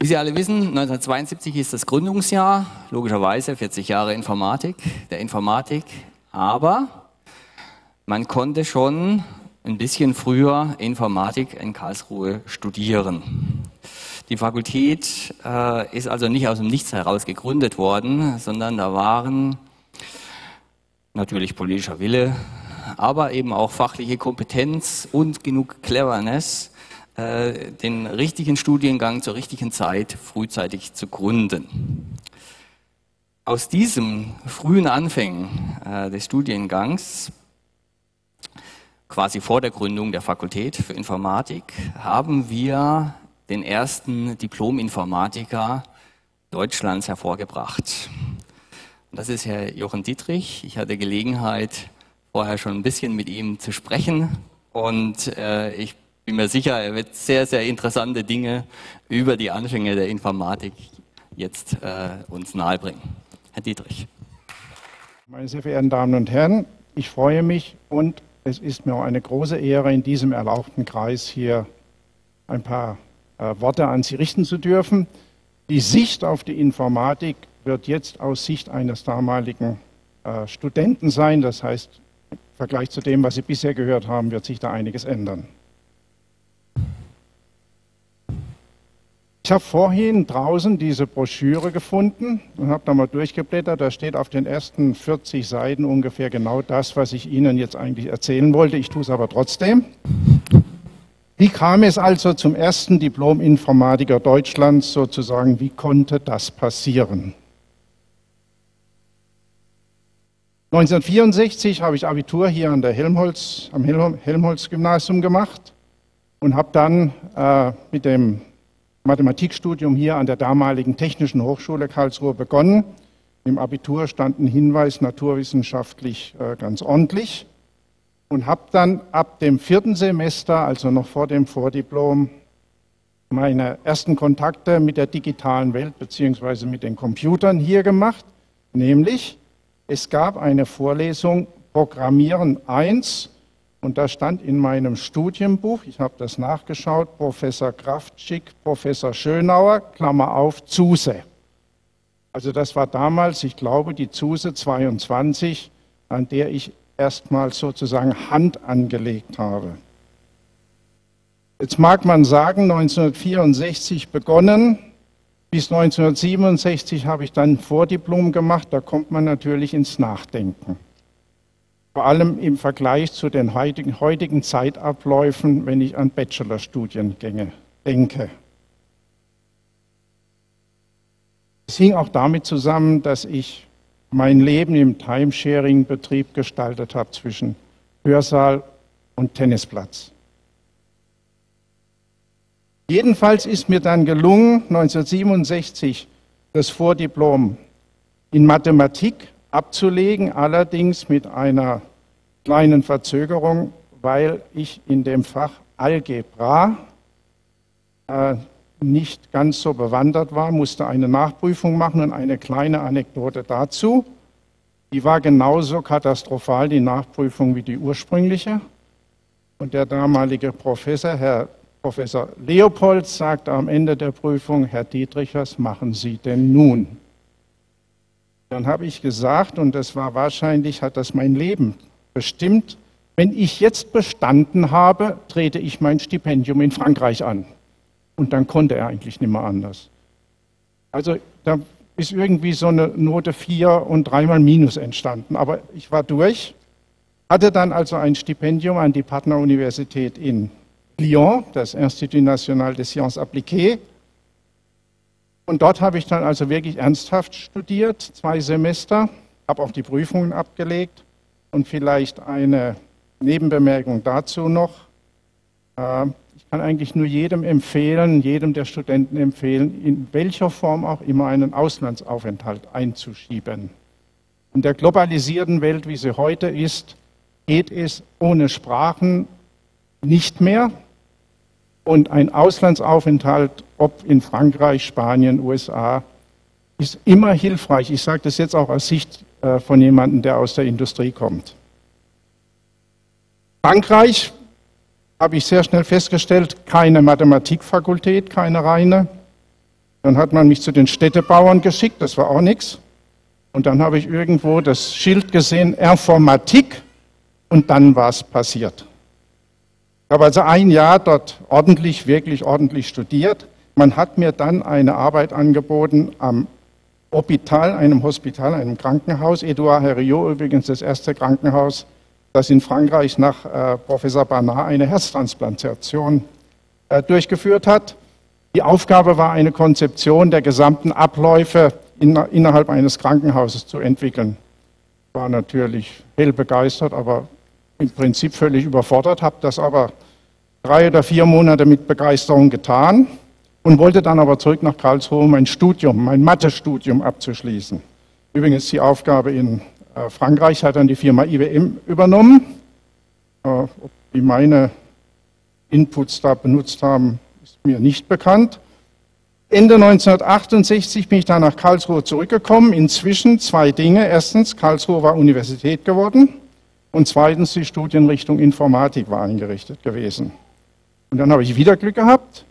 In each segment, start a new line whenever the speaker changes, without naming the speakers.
Wie Sie alle wissen, 1972 ist das Gründungsjahr, logischerweise 40 Jahre Informatik, der Informatik, aber man konnte schon ein bisschen früher Informatik in Karlsruhe studieren. Die Fakultät äh, ist also nicht aus dem Nichts heraus gegründet worden, sondern da waren natürlich politischer Wille, aber eben auch fachliche Kompetenz und genug Cleverness, äh, den richtigen Studiengang zur richtigen Zeit frühzeitig zu gründen. Aus diesem frühen Anfängen äh, des Studiengangs quasi vor der Gründung der Fakultät für Informatik, haben wir den ersten Diplom-Informatiker Deutschlands hervorgebracht. Das ist Herr Jochen Dietrich. Ich hatte Gelegenheit, vorher schon ein bisschen mit ihm zu sprechen und äh, ich bin mir sicher, er wird sehr, sehr interessante Dinge über die Anfänge der Informatik jetzt äh, uns nahebringen. Herr Dietrich.
Meine sehr verehrten Damen und Herren, ich freue mich und es ist mir auch eine große Ehre, in diesem erlauchten Kreis hier ein paar äh, Worte an Sie richten zu dürfen. Die Sicht auf die Informatik wird jetzt aus Sicht eines damaligen äh, Studenten sein. Das heißt, im Vergleich zu dem, was Sie bisher gehört haben, wird sich da einiges ändern. Ich habe vorhin draußen diese Broschüre gefunden und habe da mal durchgeblättert. Da steht auf den ersten 40 Seiten ungefähr genau das, was ich Ihnen jetzt eigentlich erzählen wollte. Ich tue es aber trotzdem. Wie kam es also zum ersten Diplom-Informatiker Deutschlands sozusagen? Wie konnte das passieren? 1964 habe ich Abitur hier an der Helmholtz, am Helmholtz-Gymnasium gemacht und habe dann äh, mit dem Mathematikstudium hier an der damaligen Technischen Hochschule Karlsruhe begonnen. Im Abitur stand ein Hinweis naturwissenschaftlich äh, ganz ordentlich und habe dann ab dem vierten Semester, also noch vor dem Vordiplom, meine ersten Kontakte mit der digitalen Welt beziehungsweise mit den Computern hier gemacht, nämlich es gab eine Vorlesung Programmieren 1 und da stand in meinem Studienbuch, ich habe das nachgeschaut, Professor Kraftschick, Professor Schönauer, Klammer auf, Zuse. Also das war damals, ich glaube, die Zuse 22, an der ich erstmals sozusagen Hand angelegt habe. Jetzt mag man sagen, 1964 begonnen, bis 1967 habe ich dann Vordiplom gemacht, da kommt man natürlich ins Nachdenken vor allem im Vergleich zu den heutigen, heutigen Zeitabläufen, wenn ich an Bachelorstudiengänge denke. Es hing auch damit zusammen, dass ich mein Leben im Timesharing-Betrieb gestaltet habe zwischen Hörsaal und Tennisplatz. Jedenfalls ist mir dann gelungen, 1967 das Vordiplom in Mathematik abzulegen, allerdings mit einer kleinen Verzögerung, weil ich in dem Fach Algebra äh, nicht ganz so bewandert war, musste eine Nachprüfung machen und eine kleine Anekdote dazu. Die war genauso katastrophal, die Nachprüfung, wie die ursprüngliche. Und der damalige Professor, Herr Professor Leopold, sagte am Ende der Prüfung, Herr Dietrich, was machen Sie denn nun? Dann habe ich gesagt, und das war wahrscheinlich, hat das mein Leben bestimmt, wenn ich jetzt bestanden habe, trete ich mein Stipendium in Frankreich an. Und dann konnte er eigentlich nicht mehr anders. Also da ist irgendwie so eine Note 4 und dreimal Minus entstanden. Aber ich war durch, hatte dann also ein Stipendium an die Partneruniversität in Lyon, das Institut National des Sciences Appliquées, und dort habe ich dann also wirklich ernsthaft studiert, zwei Semester, habe auch die Prüfungen abgelegt und vielleicht eine Nebenbemerkung dazu noch. Äh, ich kann eigentlich nur jedem empfehlen, jedem der Studenten empfehlen, in welcher Form auch immer einen Auslandsaufenthalt einzuschieben. In der globalisierten Welt, wie sie heute ist, geht es ohne Sprachen nicht mehr. Und ein Auslandsaufenthalt, ob in Frankreich, Spanien, USA, ist immer hilfreich. Ich sage das jetzt auch aus Sicht äh, von jemandem, der aus der Industrie kommt. Frankreich habe ich sehr schnell festgestellt, keine Mathematikfakultät, keine reine. Dann hat man mich zu den Städtebauern geschickt, das war auch nichts. Und dann habe ich irgendwo das Schild gesehen, Informatik, und dann war es passiert. Ich habe also ein Jahr dort ordentlich, wirklich ordentlich studiert. Man hat mir dann eine Arbeit angeboten am Hospital, einem Hospital, einem Krankenhaus. Edouard Herriot übrigens das erste Krankenhaus, das in Frankreich nach äh, Professor Barnard eine Herztransplantation äh, durchgeführt hat. Die Aufgabe war, eine Konzeption der gesamten Abläufe in, innerhalb eines Krankenhauses zu entwickeln. Ich war natürlich hell begeistert, aber im Prinzip völlig überfordert, habe das aber drei oder vier Monate mit Begeisterung getan und wollte dann aber zurück nach Karlsruhe, um mein Studium, mein Mathe-Studium abzuschließen. Übrigens die Aufgabe in äh, Frankreich hat dann die Firma IBM übernommen. Äh, ob die meine Inputs da benutzt haben, ist mir nicht bekannt. Ende 1968 bin ich dann nach Karlsruhe zurückgekommen. Inzwischen zwei Dinge. Erstens, Karlsruhe war Universität geworden. Und zweitens, die Studienrichtung Informatik war eingerichtet gewesen. Und dann habe ich wieder Glück gehabt.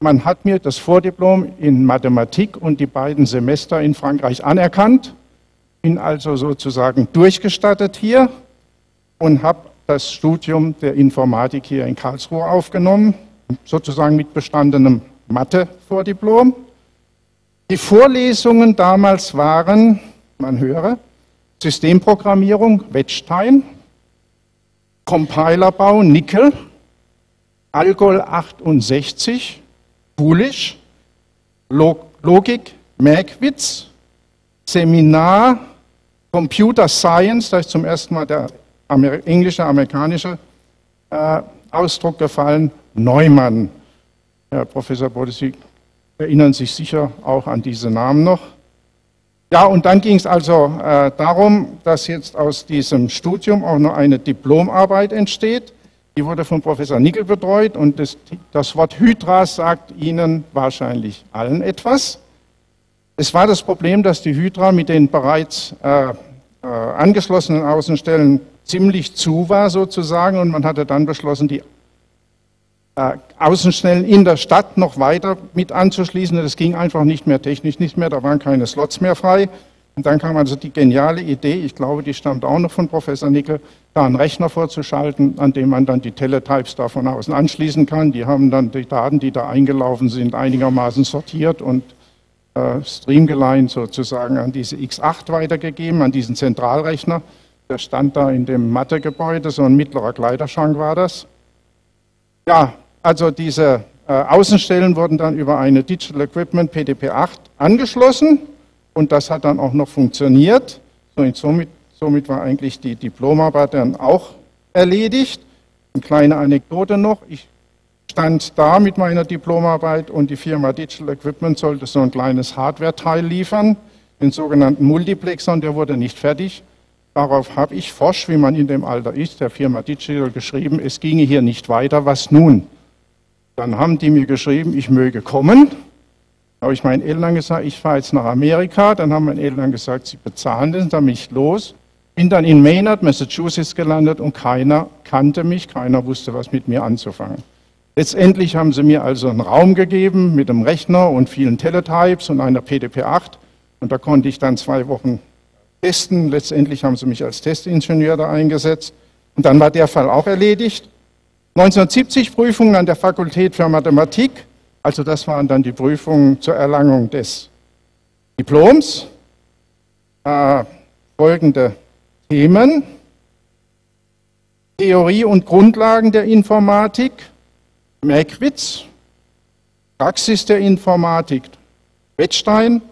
Man hat mir das Vordiplom in Mathematik und die beiden Semester in Frankreich anerkannt, bin also sozusagen durchgestattet hier und habe das Studium der Informatik hier in Karlsruhe aufgenommen, sozusagen mit bestandenem Mathe-Vordiplom. Die Vorlesungen damals waren, man höre, Systemprogrammierung, Wettstein, Compilerbau, Nickel, Algol 68, Bulisch, Logik, Merkwitz, Seminar, Computer Science, da ist zum ersten Mal der englische, amerikanische äh, Ausdruck gefallen, Neumann. Herr Professor Bode, Sie erinnern sich sicher auch an diese Namen noch. Ja, und dann ging es also äh, darum, dass jetzt aus diesem Studium auch noch eine Diplomarbeit entsteht. Die wurde von Professor Nickel betreut und das, das Wort Hydra sagt Ihnen wahrscheinlich allen etwas. Es war das Problem, dass die Hydra mit den bereits äh, äh, angeschlossenen Außenstellen ziemlich zu war sozusagen und man hatte dann beschlossen, die äh, Außenstellen in der Stadt noch weiter mit anzuschließen. Das ging einfach nicht mehr technisch nicht mehr, da waren keine Slots mehr frei. Und dann kam also die geniale Idee, ich glaube, die stammt auch noch von Professor Nickel, da einen Rechner vorzuschalten, an dem man dann die Teletypes da von außen anschließen kann. Die haben dann die Daten, die da eingelaufen sind, einigermaßen sortiert und äh, streamgelined sozusagen an diese X8 weitergegeben, an diesen Zentralrechner. Der stand da in dem Mathegebäude, so ein mittlerer Kleiderschrank war das. Ja, also diese äh, Außenstellen wurden dann über eine Digital Equipment PDP-8 angeschlossen und das hat dann auch noch funktioniert. Und somit, somit war eigentlich die Diplomarbeit dann auch erledigt. Eine kleine Anekdote noch. Ich stand da mit meiner Diplomarbeit und die Firma Digital Equipment sollte so ein kleines Hardware-Teil liefern, den sogenannten Multiplexer, und der wurde nicht fertig. Darauf habe ich forsch, wie man in dem Alter ist, der Firma Digital geschrieben, es ginge hier nicht weiter, was nun? Dann haben die mir geschrieben, ich möge kommen. Habe ich meinen Eltern gesagt, ich fahre jetzt nach Amerika. Dann haben meine Eltern gesagt, sie bezahlen das, dann bin ich los. Bin dann in Maynard, Massachusetts gelandet und keiner kannte mich, keiner wusste, was mit mir anzufangen. Letztendlich haben sie mir also einen Raum gegeben mit einem Rechner und vielen Teletypes und einer PDP-8 und da konnte ich dann zwei Wochen testen. Letztendlich haben sie mich als Testingenieur da eingesetzt und dann war der Fall auch erledigt. 1970 Prüfungen an der Fakultät für Mathematik, also das waren dann die Prüfungen zur Erlangung des Diploms. Äh, folgende Themen. Theorie und Grundlagen der Informatik, Merkwitz, Praxis der Informatik, Wettstein,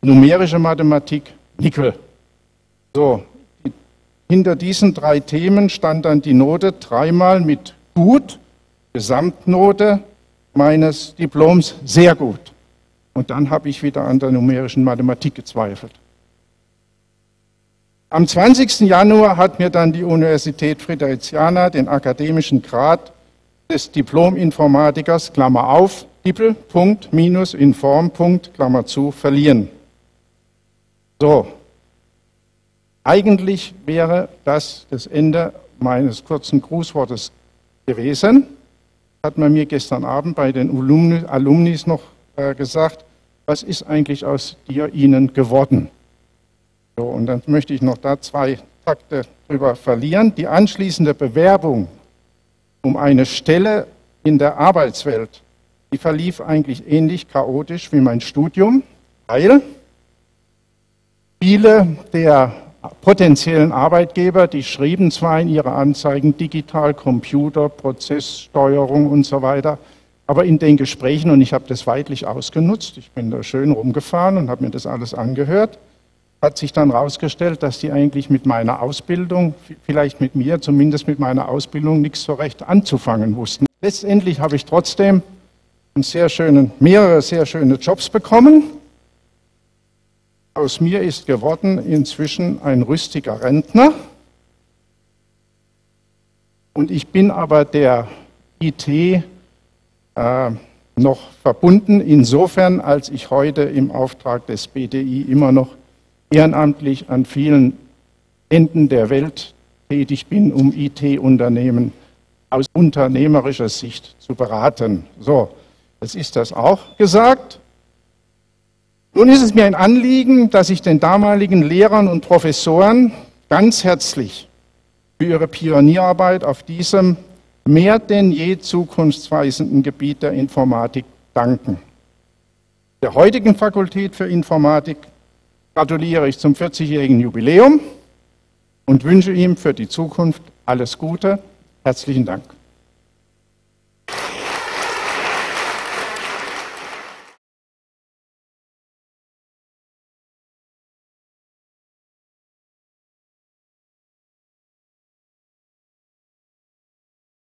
numerische Mathematik, Nickel. So, hinter diesen drei Themen stand dann die Note dreimal mit gut, Gesamtnote, meines Diploms sehr gut. Und dann habe ich wieder an der numerischen Mathematik gezweifelt. Am 20. Januar hat mir dann die Universität Fridericiana den akademischen Grad des Diplom-Informatikers, Klammer auf, Dippel, Punkt, Minus, Inform, Punkt, Klammer zu, verliehen. So. Eigentlich wäre das das Ende meines kurzen Grußwortes gewesen hat man mir gestern Abend bei den Alumnis noch äh, gesagt, was ist eigentlich aus dir, ihnen geworden? So, und dann möchte ich noch da zwei Takte drüber verlieren. Die anschließende Bewerbung um eine Stelle in der Arbeitswelt, die verlief eigentlich ähnlich chaotisch wie mein Studium, weil viele der potenziellen Arbeitgeber, die schrieben zwar in ihre Anzeigen digital, Computer, Prozesssteuerung und so weiter, aber in den Gesprächen, und ich habe das weitlich ausgenutzt, ich bin da schön rumgefahren und habe mir das alles angehört, hat sich dann herausgestellt, dass die eigentlich mit meiner Ausbildung, vielleicht mit mir, zumindest mit meiner Ausbildung, nichts so recht anzufangen wussten. Letztendlich habe ich trotzdem sehr schönen, mehrere sehr schöne Jobs bekommen. Aus mir ist geworden inzwischen ein rüstiger Rentner. Und ich bin aber der IT äh, noch verbunden, insofern, als ich heute im Auftrag des BDI immer noch ehrenamtlich an vielen Enden der Welt tätig bin, um IT-Unternehmen aus unternehmerischer Sicht zu beraten. So, jetzt ist das auch gesagt. Nun ist es mir ein Anliegen, dass ich den damaligen Lehrern und Professoren ganz herzlich für ihre Pionierarbeit auf diesem mehr denn je zukunftsweisenden Gebiet der Informatik danken. Der heutigen Fakultät für Informatik gratuliere ich zum 40-jährigen Jubiläum und wünsche ihm für die Zukunft alles Gute. Herzlichen Dank.